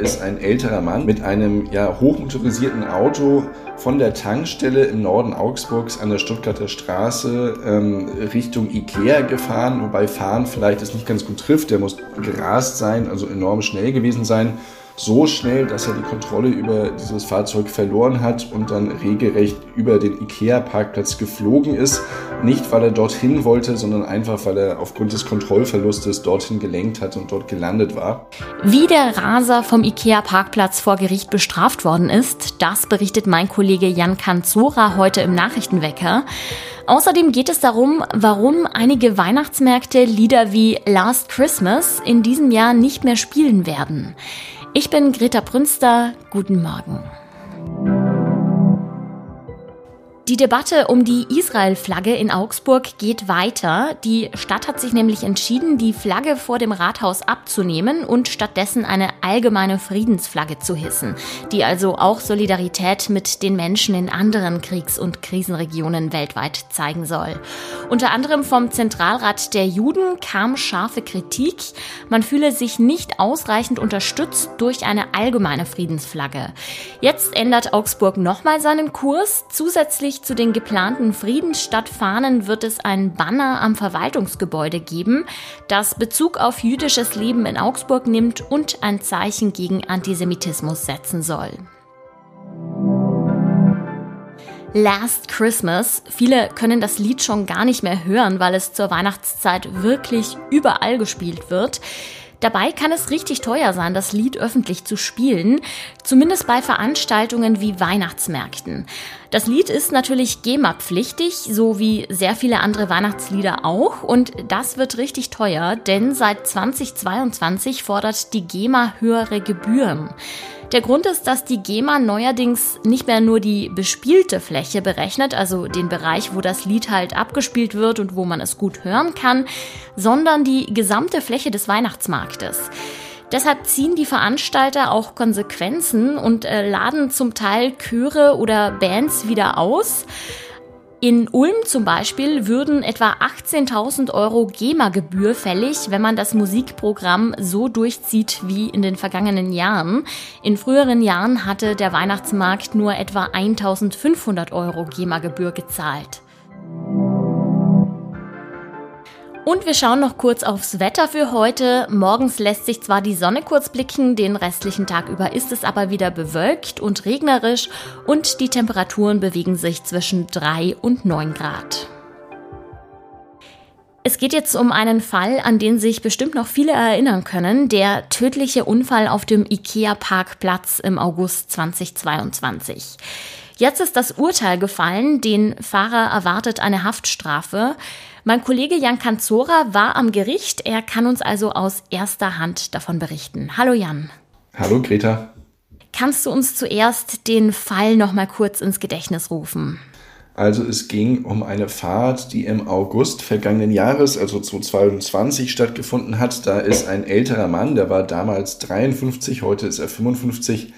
ist ein älterer Mann mit einem ja, hochmotorisierten Auto von der Tankstelle im Norden Augsburgs an der Stuttgarter Straße ähm, Richtung Ikea gefahren, wobei fahren vielleicht es nicht ganz gut trifft. Der muss gerast sein, also enorm schnell gewesen sein so schnell, dass er die Kontrolle über dieses Fahrzeug verloren hat und dann regelrecht über den IKEA-Parkplatz geflogen ist. Nicht, weil er dorthin wollte, sondern einfach, weil er aufgrund des Kontrollverlustes dorthin gelenkt hat und dort gelandet war. Wie der Raser vom IKEA-Parkplatz vor Gericht bestraft worden ist, das berichtet mein Kollege Jan Kanzora heute im Nachrichtenwecker. Außerdem geht es darum, warum einige Weihnachtsmärkte Lieder wie Last Christmas in diesem Jahr nicht mehr spielen werden. Ich bin Greta Brünster. Guten Morgen. Die Debatte um die Israel-Flagge in Augsburg geht weiter. Die Stadt hat sich nämlich entschieden, die Flagge vor dem Rathaus abzunehmen und stattdessen eine allgemeine Friedensflagge zu hissen, die also auch Solidarität mit den Menschen in anderen Kriegs- und Krisenregionen weltweit zeigen soll. Unter anderem vom Zentralrat der Juden kam scharfe Kritik. Man fühle sich nicht ausreichend unterstützt durch eine allgemeine Friedensflagge. Jetzt ändert Augsburg nochmal seinen Kurs. Zusätzlich zu den geplanten Friedensstadtfahnen wird es ein Banner am Verwaltungsgebäude geben, das Bezug auf jüdisches Leben in Augsburg nimmt und ein Zeichen gegen Antisemitismus setzen soll. Last Christmas. Viele können das Lied schon gar nicht mehr hören, weil es zur Weihnachtszeit wirklich überall gespielt wird. Dabei kann es richtig teuer sein, das Lied öffentlich zu spielen, zumindest bei Veranstaltungen wie Weihnachtsmärkten. Das Lied ist natürlich GEMA-pflichtig, so wie sehr viele andere Weihnachtslieder auch, und das wird richtig teuer, denn seit 2022 fordert die GEMA höhere Gebühren. Der Grund ist, dass die GEMA neuerdings nicht mehr nur die bespielte Fläche berechnet, also den Bereich, wo das Lied halt abgespielt wird und wo man es gut hören kann, sondern die gesamte Fläche des Weihnachtsmarktes. Deshalb ziehen die Veranstalter auch Konsequenzen und äh, laden zum Teil Chöre oder Bands wieder aus. In Ulm zum Beispiel würden etwa 18.000 Euro GEMA-Gebühr fällig, wenn man das Musikprogramm so durchzieht wie in den vergangenen Jahren. In früheren Jahren hatte der Weihnachtsmarkt nur etwa 1.500 Euro GEMA-Gebühr gezahlt. Und wir schauen noch kurz aufs Wetter für heute. Morgens lässt sich zwar die Sonne kurz blicken, den restlichen Tag über ist es aber wieder bewölkt und regnerisch und die Temperaturen bewegen sich zwischen 3 und 9 Grad. Es geht jetzt um einen Fall, an den sich bestimmt noch viele erinnern können, der tödliche Unfall auf dem IKEA-Parkplatz im August 2022. Jetzt ist das Urteil gefallen, den Fahrer erwartet eine Haftstrafe. Mein Kollege Jan Kanzora war am Gericht. Er kann uns also aus erster Hand davon berichten. Hallo Jan. Hallo Greta. Kannst du uns zuerst den Fall noch mal kurz ins Gedächtnis rufen? Also es ging um eine Fahrt, die im August vergangenen Jahres, also 2022, stattgefunden hat. Da ist ein älterer Mann, der war damals 53, heute ist er 55,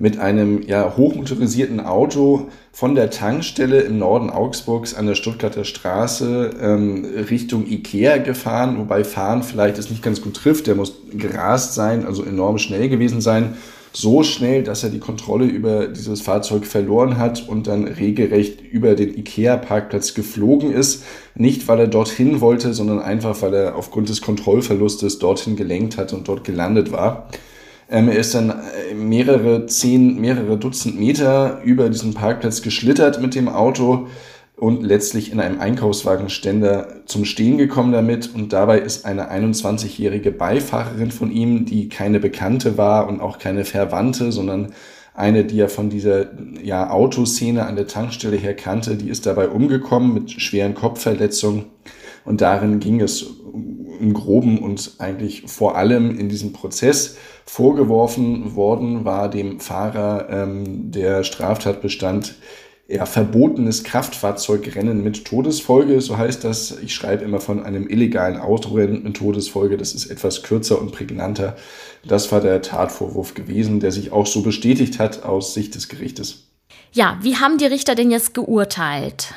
mit einem ja, hochmotorisierten Auto von der Tankstelle im Norden Augsburgs an der Stuttgarter Straße ähm, Richtung Ikea gefahren, wobei fahren vielleicht es nicht ganz gut trifft. Der muss gerast sein, also enorm schnell gewesen sein. So schnell, dass er die Kontrolle über dieses Fahrzeug verloren hat und dann regelrecht über den Ikea-Parkplatz geflogen ist. Nicht, weil er dorthin wollte, sondern einfach, weil er aufgrund des Kontrollverlustes dorthin gelenkt hat und dort gelandet war. Ähm, er ist dann äh, mehrere zehn, mehrere Dutzend Meter über diesen Parkplatz geschlittert mit dem Auto und letztlich in einem Einkaufswagenständer zum Stehen gekommen damit. Und dabei ist eine 21-jährige Beifahrerin von ihm, die keine Bekannte war und auch keine Verwandte, sondern eine, die er von dieser ja, Autoszene an der Tankstelle her kannte, die ist dabei umgekommen mit schweren Kopfverletzungen. Und darin ging es im Groben und eigentlich vor allem in diesem Prozess. Vorgeworfen worden war dem Fahrer ähm, der Straftatbestand ja, verbotenes Kraftfahrzeugrennen mit Todesfolge, so heißt das. Ich schreibe immer von einem illegalen Autorennen mit Todesfolge, das ist etwas kürzer und prägnanter. Das war der Tatvorwurf gewesen, der sich auch so bestätigt hat aus Sicht des Gerichtes. Ja, wie haben die Richter denn jetzt geurteilt?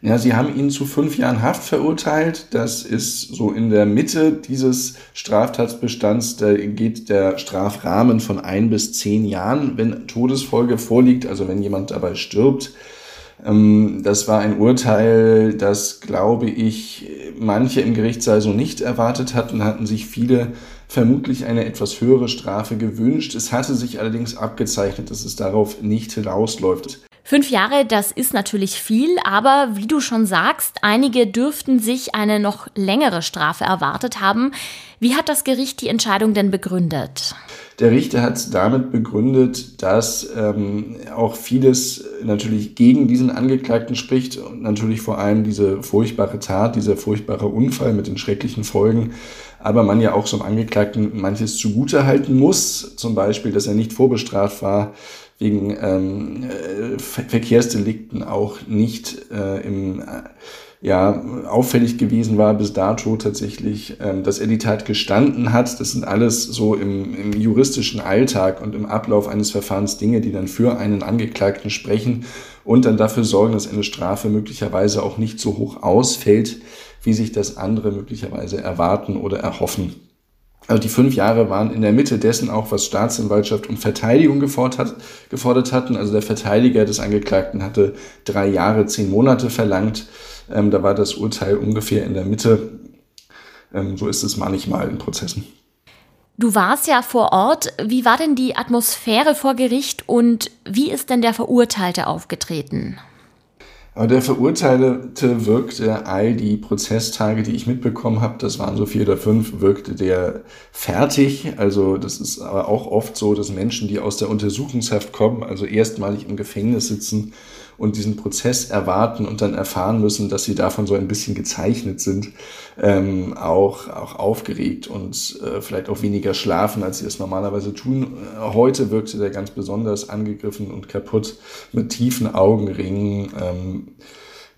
Ja, sie haben ihn zu fünf Jahren Haft verurteilt. Das ist so in der Mitte dieses Straftatsbestands. Da geht der Strafrahmen von ein bis zehn Jahren, wenn Todesfolge vorliegt, also wenn jemand dabei stirbt. Ähm, das war ein Urteil, das, glaube ich, manche im Gerichtssaal so nicht erwartet hatten, hatten sich viele vermutlich eine etwas höhere Strafe gewünscht. Es hatte sich allerdings abgezeichnet, dass es darauf nicht hinausläuft. Fünf Jahre, das ist natürlich viel, aber wie du schon sagst, einige dürften sich eine noch längere Strafe erwartet haben. Wie hat das Gericht die Entscheidung denn begründet? Der Richter hat damit begründet, dass ähm, auch vieles natürlich gegen diesen Angeklagten spricht und natürlich vor allem diese furchtbare Tat, dieser furchtbare Unfall mit den schrecklichen Folgen, aber man ja auch so einem Angeklagten manches zugutehalten muss, zum Beispiel, dass er nicht vorbestraft war, wegen ähm, äh, Verkehrsdelikten auch nicht äh, im, äh, ja, auffällig gewesen war bis dato tatsächlich, ähm, dass er die Tat gestanden hat. Das sind alles so im, im juristischen Alltag und im Ablauf eines Verfahrens Dinge, die dann für einen Angeklagten sprechen und dann dafür sorgen, dass eine Strafe möglicherweise auch nicht so hoch ausfällt, wie sich das andere möglicherweise erwarten oder erhoffen. Also die fünf Jahre waren in der Mitte dessen auch, was Staatsanwaltschaft und Verteidigung gefordert, hat, gefordert hatten. Also der Verteidiger des Angeklagten hatte drei Jahre, zehn Monate verlangt. Ähm, da war das Urteil ungefähr in der Mitte. Ähm, so ist es manchmal in Prozessen. Du warst ja vor Ort. Wie war denn die Atmosphäre vor Gericht und wie ist denn der Verurteilte aufgetreten? Aber der Verurteilte wirkte all die Prozesstage, die ich mitbekommen habe, das waren so vier oder fünf, wirkte der fertig. Also das ist aber auch oft so, dass Menschen, die aus der Untersuchungshaft kommen, also erstmalig im Gefängnis sitzen und diesen Prozess erwarten und dann erfahren müssen, dass sie davon so ein bisschen gezeichnet sind, ähm, auch, auch aufgeregt und äh, vielleicht auch weniger schlafen, als sie es normalerweise tun. Äh, heute wirkte der ganz besonders angegriffen und kaputt mit tiefen Augenringen. Ähm,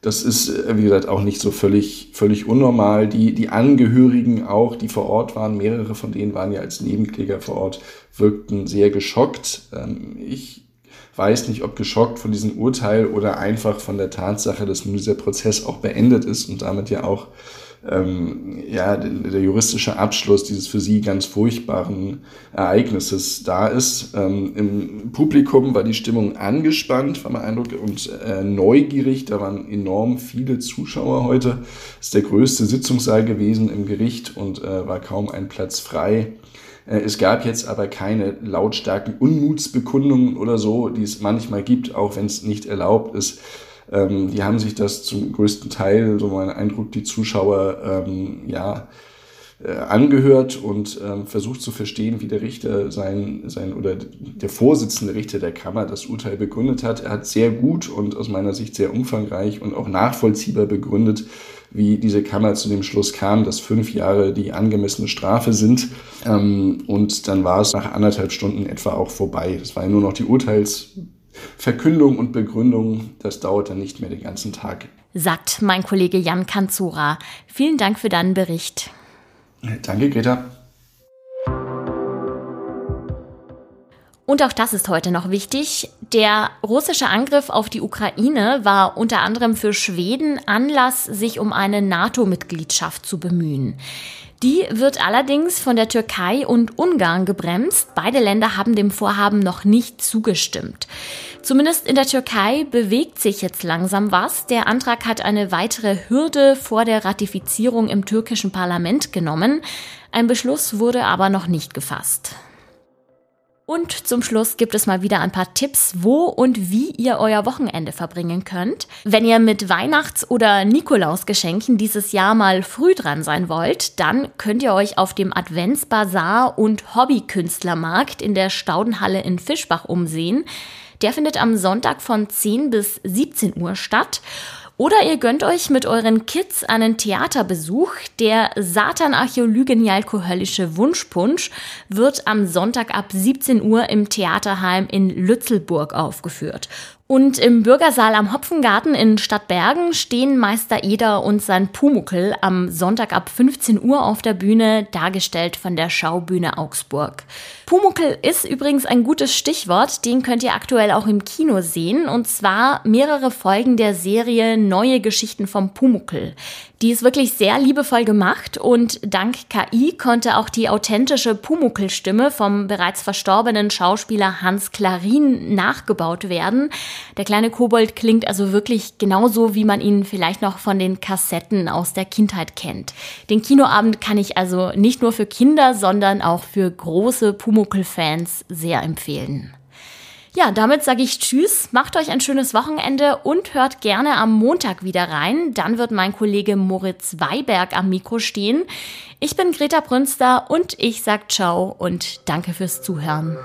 das ist, äh, wie gesagt, auch nicht so völlig, völlig unnormal. Die, die Angehörigen auch, die vor Ort waren, mehrere von denen waren ja als Nebenkläger vor Ort, wirkten sehr geschockt. Ähm, ich weiß nicht, ob geschockt von diesem Urteil oder einfach von der Tatsache, dass nun dieser Prozess auch beendet ist und damit ja auch ähm, ja, der juristische Abschluss dieses für sie ganz furchtbaren Ereignisses da ist. Ähm, Im Publikum war die Stimmung angespannt, war mein Eindruck, und äh, neugierig. Da waren enorm viele Zuschauer heute. Ist der größte Sitzungssaal gewesen im Gericht und äh, war kaum ein Platz frei. Äh, es gab jetzt aber keine lautstarken Unmutsbekundungen oder so, die es manchmal gibt, auch wenn es nicht erlaubt ist. Ähm, die haben sich das zum größten Teil, so mein Eindruck, die Zuschauer, ähm, ja, äh, angehört und ähm, versucht zu verstehen, wie der Richter sein, sein oder der Vorsitzende Richter der Kammer das Urteil begründet hat. Er hat sehr gut und aus meiner Sicht sehr umfangreich und auch nachvollziehbar begründet, wie diese Kammer zu dem Schluss kam, dass fünf Jahre die angemessene Strafe sind. Ähm, und dann war es nach anderthalb Stunden etwa auch vorbei. Das war ja nur noch die Urteilsverkündung und Begründung. Das dauert dann nicht mehr den ganzen Tag. Sagt mein Kollege Jan Kanzura. Vielen Dank für deinen Bericht. Danke, Greta. Und auch das ist heute noch wichtig. Der russische Angriff auf die Ukraine war unter anderem für Schweden Anlass, sich um eine NATO-Mitgliedschaft zu bemühen. Die wird allerdings von der Türkei und Ungarn gebremst. Beide Länder haben dem Vorhaben noch nicht zugestimmt. Zumindest in der Türkei bewegt sich jetzt langsam was. Der Antrag hat eine weitere Hürde vor der Ratifizierung im türkischen Parlament genommen. Ein Beschluss wurde aber noch nicht gefasst. Und zum Schluss gibt es mal wieder ein paar Tipps, wo und wie ihr euer Wochenende verbringen könnt. Wenn ihr mit Weihnachts- oder Nikolausgeschenken dieses Jahr mal früh dran sein wollt, dann könnt ihr euch auf dem Adventsbazar und Hobbykünstlermarkt in der Staudenhalle in Fischbach umsehen. Der findet am Sonntag von 10 bis 17 Uhr statt. Oder ihr gönnt euch mit euren Kids einen Theaterbesuch. Der Satan-Archäolygen-Jalko-Höllische Wunschpunsch wird am Sonntag ab 17 Uhr im Theaterheim in Lützelburg aufgeführt. Und im Bürgersaal am Hopfengarten in Stadtbergen stehen Meister Eder und sein Pumuckel am Sonntag ab 15 Uhr auf der Bühne, dargestellt von der Schaubühne Augsburg. Pumuckel ist übrigens ein gutes Stichwort, den könnt ihr aktuell auch im Kino sehen, und zwar mehrere Folgen der Serie Neue Geschichten vom Pumuckel. Die ist wirklich sehr liebevoll gemacht und dank KI konnte auch die authentische Pumuckel-Stimme vom bereits verstorbenen Schauspieler Hans Klarin nachgebaut werden. Der kleine Kobold klingt also wirklich genauso, wie man ihn vielleicht noch von den Kassetten aus der Kindheit kennt. Den Kinoabend kann ich also nicht nur für Kinder, sondern auch für große Pumuckel-Fans sehr empfehlen. Ja, damit sage ich Tschüss, macht euch ein schönes Wochenende und hört gerne am Montag wieder rein. Dann wird mein Kollege Moritz Weiberg am Mikro stehen. Ich bin Greta Brünster und ich sage Ciao und danke fürs Zuhören.